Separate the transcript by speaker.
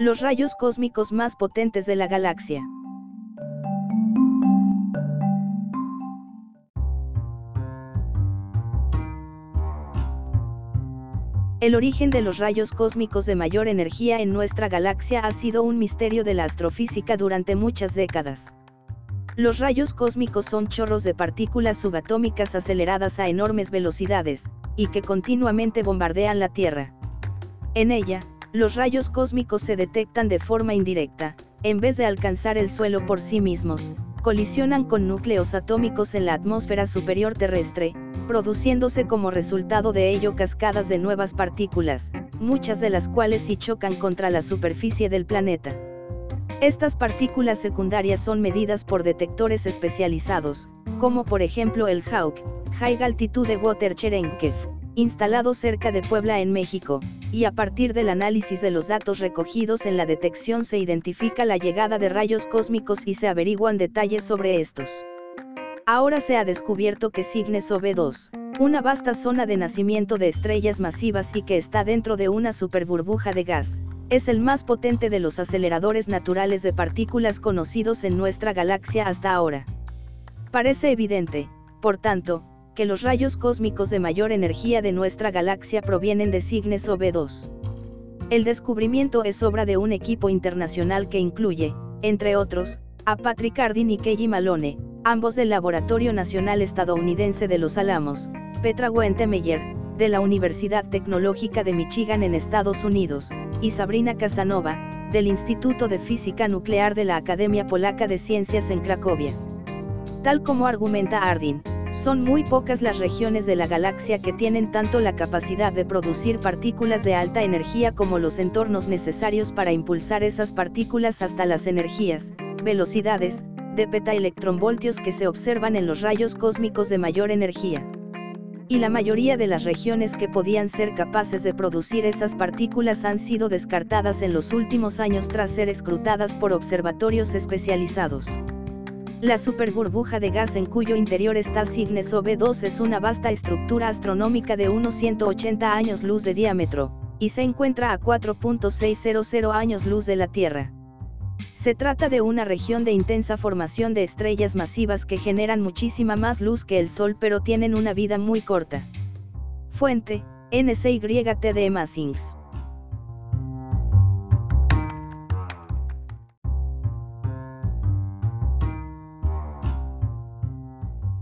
Speaker 1: Los rayos cósmicos más potentes de la galaxia. El origen de los rayos cósmicos de mayor energía en nuestra galaxia ha sido un misterio de la astrofísica durante muchas décadas. Los rayos cósmicos son chorros de partículas subatómicas aceleradas a enormes velocidades, y que continuamente bombardean la Tierra. En ella, los rayos cósmicos se detectan de forma indirecta, en vez de alcanzar el suelo por sí mismos, colisionan con núcleos atómicos en la atmósfera superior terrestre, produciéndose como resultado de ello cascadas de nuevas partículas, muchas de las cuales sí chocan contra la superficie del planeta. Estas partículas secundarias son medidas por detectores especializados, como por ejemplo el HAWC, High Altitude Water Cherenkov, instalado cerca de Puebla en México, y a partir del análisis de los datos recogidos en la detección se identifica la llegada de rayos cósmicos y se averiguan detalles sobre estos. Ahora se ha descubierto que Cygnus OB2, una vasta zona de nacimiento de estrellas masivas y que está dentro de una superburbuja de gas, es el más potente de los aceleradores naturales de partículas conocidos en nuestra galaxia hasta ahora. Parece evidente, por tanto, que los rayos cósmicos de mayor energía de nuestra galaxia provienen de Cygnus OB2. El descubrimiento es obra de un equipo internacional que incluye, entre otros, a Patrick Hardin y Kelly Malone, ambos del Laboratorio Nacional Estadounidense de Los Alamos, Petra Wentemeyer, de la Universidad Tecnológica de Michigan en Estados Unidos, y Sabrina Casanova, del Instituto de Física Nuclear de la Academia Polaca de Ciencias en Cracovia. Tal como argumenta Hardin, son muy pocas las regiones de la galaxia que tienen tanto la capacidad de producir partículas de alta energía como los entornos necesarios para impulsar esas partículas hasta las energías, velocidades, de petaelectronvoltios que se observan en los rayos cósmicos de mayor energía. Y la mayoría de las regiones que podían ser capaces de producir esas partículas han sido descartadas en los últimos años tras ser escrutadas por observatorios especializados. La superburbuja de gas en cuyo interior está Cygnus OB2 es una vasta estructura astronómica de unos 180 años luz de diámetro, y se encuentra a 4.600 años luz de la Tierra. Se trata de una región de intensa formación de estrellas masivas que generan muchísima más luz que el Sol pero tienen una vida muy corta. Fuente, NCYTD Massings.